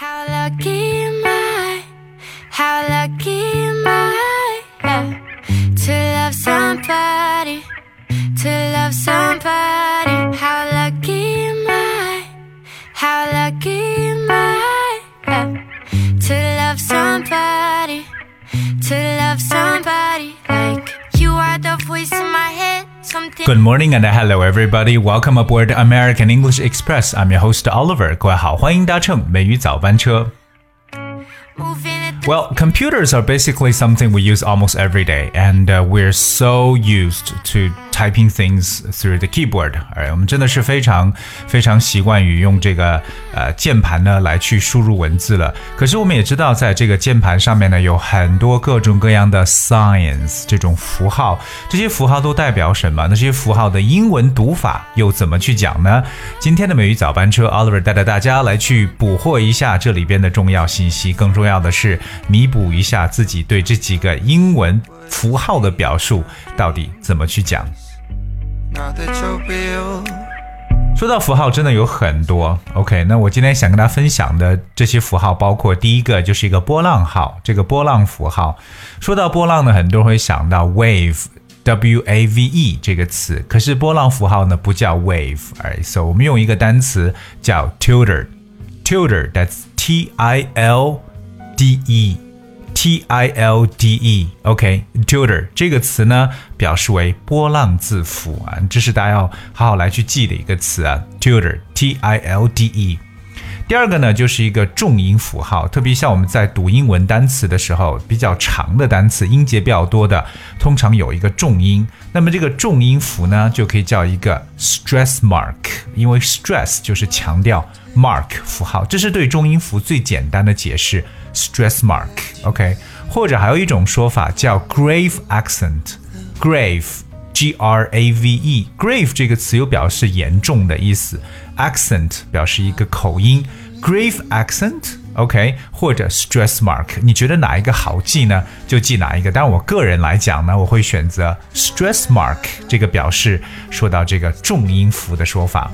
How lucky Good morning and hello everybody. Welcome aboard American English Express. I'm your host Oliver. 各位好，欢迎搭乘美语早班车。 moving at Well, computers are basically something we use almost every day, and uh, we're so used to typing things through the keyboard. 哎，我们真的是非常非常习惯于用这个呃键盘呢来去输入文字了。可是我们也知道，在这个键盘上面呢，有很多各种各样的 signs 这种符号，这些符号都代表什么？那这些符号的英文读法又怎么去讲呢？今天的美语早班车，Oliver 带着大家来去捕获一下这里边的重要信息，更重要的是弥补一下自己对这几个英文符号的表述到底怎么去讲。说到符号，真的有很多。OK，那我今天想跟大家分享的这些符号，包括第一个就是一个波浪号，这个波浪符号。说到波浪呢，很多人会想到 wave。W A V E 这个词，可是波浪符号呢不叫 wave，哎，so 我们用一个单词叫 tilde，tilde，that's T I L D E。T I L D E，OK，tilde、这个词呢，表示为波浪字符啊，这是大家要好好来去记的一个词啊，tilde，T I L D E。第二个呢，就是一个重音符号，特别像我们在读英文单词的时候，比较长的单词，音节比较多的，通常有一个重音。那么这个重音符呢，就可以叫一个 stress mark，因为 stress 就是强调，mark 符号，这是对重音符最简单的解释，stress mark，OK，、或者还有一种说法叫 grave accent，grave。G R A V E，grave 这个词有表示严重的意思，accent 表示一个口音，grave accent，OK，、或者 stress mark，你觉得哪一个好记呢？就记哪一个。但我个人来讲呢，我会选择 stress mark 这个表示说到这个重音符的说法。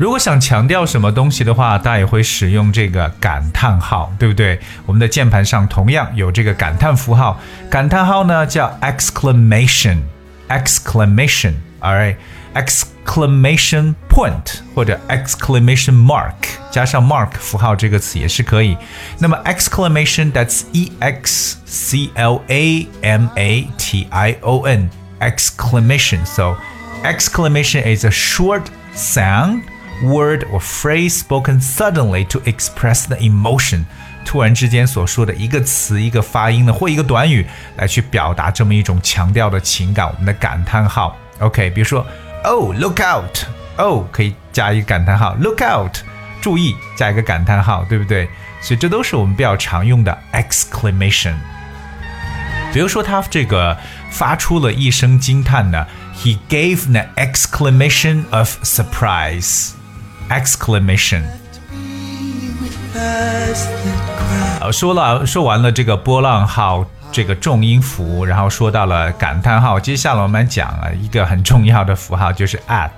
如果想强调什么东西的话，大家也会使用这个感叹号，对不对？我们的键盘上同样有这个感叹符号，感叹号呢叫 exclamation，exclamation，all right，exclamation point 或者 exclamation mark 加上 mark 符号这个词也是可以。那么 exclamation that's e x c l a m a t i o n exclamation so exclamation is a short sound word or phrase spoken suddenly to express the emotion。突然之间所说的一个词、一个发音呢，或一个短语，来去表达这么一种强调的情感，我们的感叹号。OK，比如说，Oh look out，Oh 可以加一个感叹号，Look out，注意加一个感叹号，对不对？所以这都是我们比较常用的 exclamation。比如说他这个发出了一声惊叹呢，He gave an exclamation of surprise. Exclamation. 呃，说了说完了这个波浪号这个重音符，然后说到了感叹号，接下来我们讲啊一个很重要的符号，就是 at，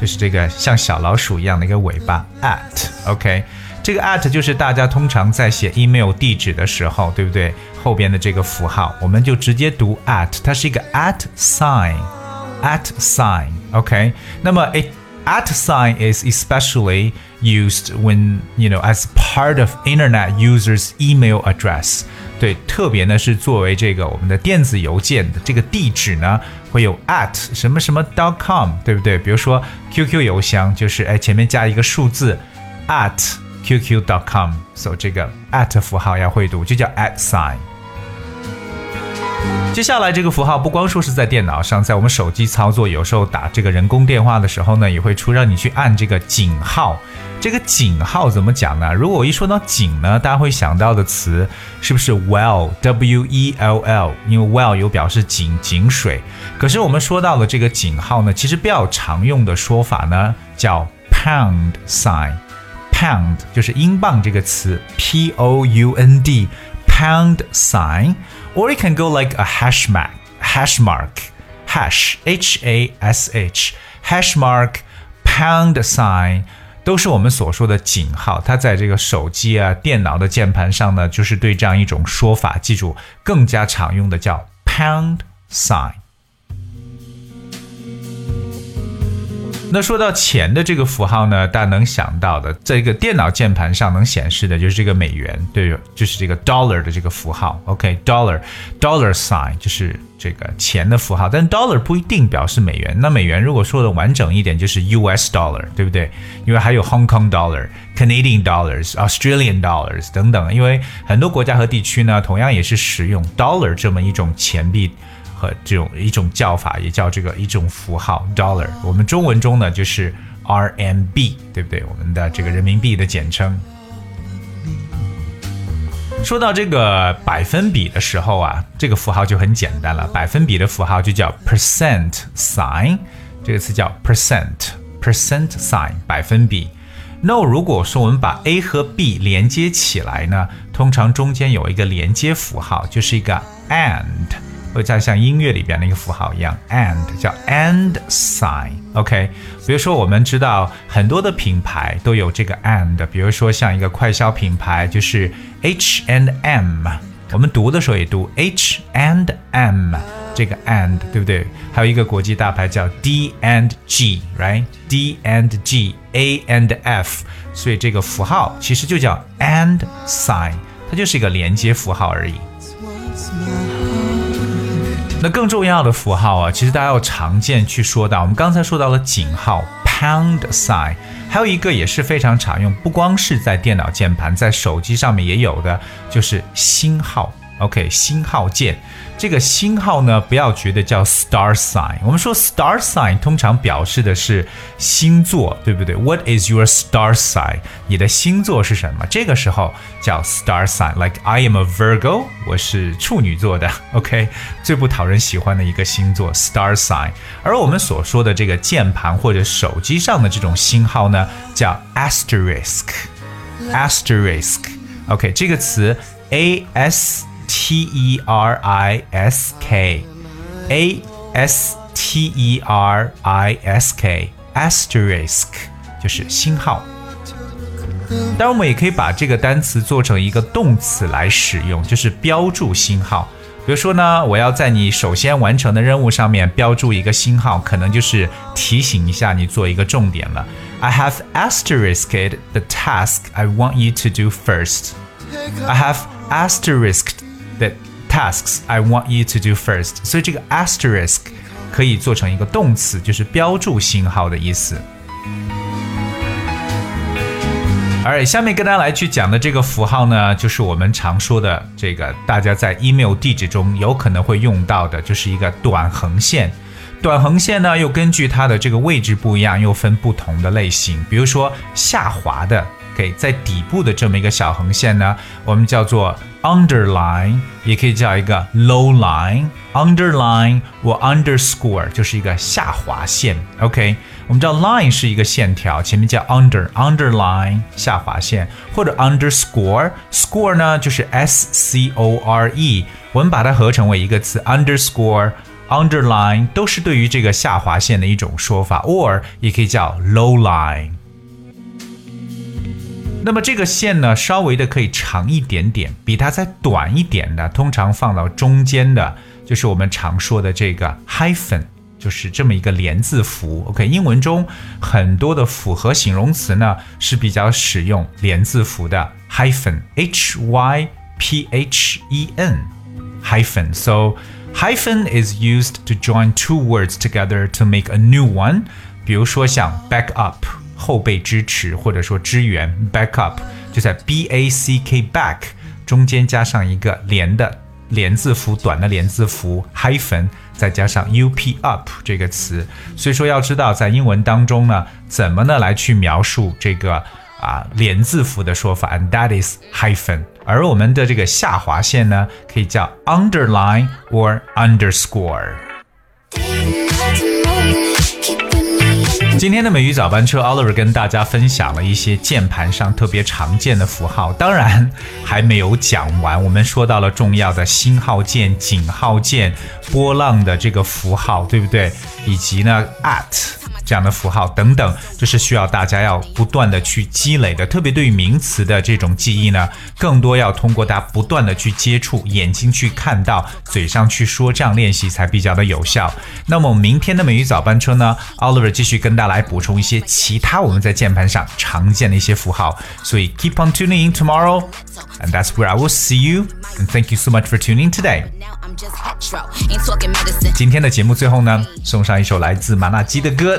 就是这个像小老鼠一样的一个尾巴 at。OK，这个 at 就是大家通常在写 email 地址的时候，对不对？后边的这个符号，我们就直接读 at，它是一个 at sign，at sign。OK，那么 it at sign is especially used when you know as part of internet users email address 对特别呢是作为这个我们的电子邮件的这个地址呢会有 at 什么什么 dot com 对不对比如说 QQ 邮箱就是哎前面加一个数字 at QQ dot com so 这个 at 符号要会读就叫 at sign 接下来这个符号不光说是在电脑上，在我们手机操作，有时候打这个人工电话的时候呢，也会出让你去按这个井号。这个井号怎么讲呢？如果我一说到井呢，大家会想到的词是不是 well？W E L L，因为 well 有表示井井水。可是我们说到的这个井号呢，其实比较常用的说法呢叫 pound sign。pound 就是英镑这个词，P O U N D。pound sign, or it can go like a hash mark, hash mark, hash, H A S H, hash mark, pound sign. 都是我们所说的井号。它在这个手机啊、电脑的键盘上呢，就是对这样一种说法，记住更加常用的叫 pound sign。 那说到钱的这个符号呢，大家能想到的，在一个电脑键盘上能显示的就是这个美元，对，就是这个 dollar 的这个符号。OK，dollar，dollar sign 就是这个钱的符号，但 dollar 不一定表示美元。那美元如果说的完整一点，就是 US dollar，对不对？因为还有 Hong Kong dollar、Canadian dollars、Australian dollars 等等，因为很多国家和地区呢，同样也是使用 dollar 这么一种钱币。和这种一种叫法，也叫这个一种符号 dollar。我们中文中呢就是 RMB，对不对？我们的这个人民币的简称。说到这个百分比的时候啊，这个符号就很简单了。百分比的符号就叫 percent sign，这个词叫 percent percent sign 百分比。那如果说我们把 A 和 B 连接起来呢，通常中间有一个连接符号，就是一个 and。或者像音乐里边那个符号一样，and 叫 and sign，OK。比如说我们知道很多的品牌都有这个 and，比如说像一个快消品牌就是 H and M，我们读的时候也读 H and M，这个 and 对不对？还有一个国际大牌叫 D and G，right？D and G，A and F，所以这个符号其实就叫 and sign，它就是一个连接符号而已。那更重要的符号啊，其实大家要常见去说到。我们刚才说到了井号 pound sign，还有一个也是非常常用，不光是在电脑键盘，在手机上面也有的，就是星号。OK，星号键。这个星号呢，不要觉得叫 star sign。我们说 star sign 通常表示的是星座，对不对？What is your star sign？你的星座是什么？这个时候叫 star sign。Like I am a Virgo，我是处女座的。OK，最不讨人喜欢的一个星座 star sign。而我们所说的这个键盘或者手机上的这种星号呢，叫 asterisk。asterisk。OK，这个词 A S。T E R I S K，A S T E R I S K，asterisk 就是星号。当然，我们也可以把这个单词做成一个动词来使用，就是标注星号。比如说呢，我要在你首先完成的任务上面标注一个星号，可能就是提醒一下你做一个重点了。I have asterisked the task I want you to do first. I have asterisked The tasks I want you to do first，所以这个 asterisk 可以做成一个动词，就是标注星号的意思。而下面跟大家来去讲的这个符号呢，就是我们常说的这个，大家在 email 地址中有可能会用到的，就是一个短横线。短横线呢，又根据它的这个位置不一样，又分不同的类型。比如说下滑的。在底部的这么一个小横线呢，我们叫做 underline，也可以叫一个 low line。underline 或 underscore 就是一个下划线。OK，我们知道 line 是一个线条，前面叫 under，underline 下划线，或者 underscore，score 呢就是 s c o r e，我们把它合成为一个词 underscore。underline 都是对于这个下划线的一种说法，or 也可以叫 low line。那么这个线呢，稍微的可以长一点点，比它再短一点的，通常放到中间的，就是我们常说的这个 hyphen，就是这么一个连字符。OK，英文中很多的复合形容词呢是比较使用连字符的 hyphen，h y p h e n，hyphen。So hyphen is used to join two words together to make a new one。比如说像 back up。后备支持或者说支援 backup 就在 b a c k back 中间加上一个连的连字符，短的连字符 hyphen，再加上 u p up 这个词。所以说要知道在英文当中呢，怎么呢来去描述这个啊连字符的说法，and that is hyphen。而我们的这个下划线呢，可以叫 underline or underscore。今天的美语早班车，Oliver 跟大家分享了一些键盘上特别常见的符号，当然还没有讲完。我们说到了重要的星号键、井号键、波浪的这个符号，对不对？以及呢，at 这样的符号等等，这是需要大家要不断的去积累的。特别对于名词的这种记忆呢，更多要通过大家不断的去接触，眼睛去看到，嘴上去说，这样练习才比较的有效。那么明天的美语早班车呢，Oliver 继续跟大家来补充一些其他我们在键盘上常见的一些符号。所以 keep on tuning in tomorrow, and that's where I will see you. And thank you so much for tuning today. 今天的节目最后呢，送上一首来自麻辣鸡的歌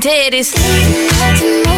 didn't it is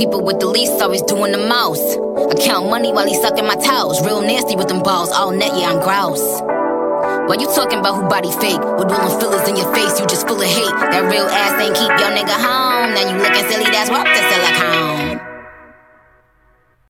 People with the least always doing the most. I count money while he sucking my toes. Real nasty with them balls. All net, yeah, I'm grouse. Why you talking about who body fake? With all fillers in your face, you just full of hate. That real ass ain't keep your nigga home. Now you looking silly, that's what the silicone.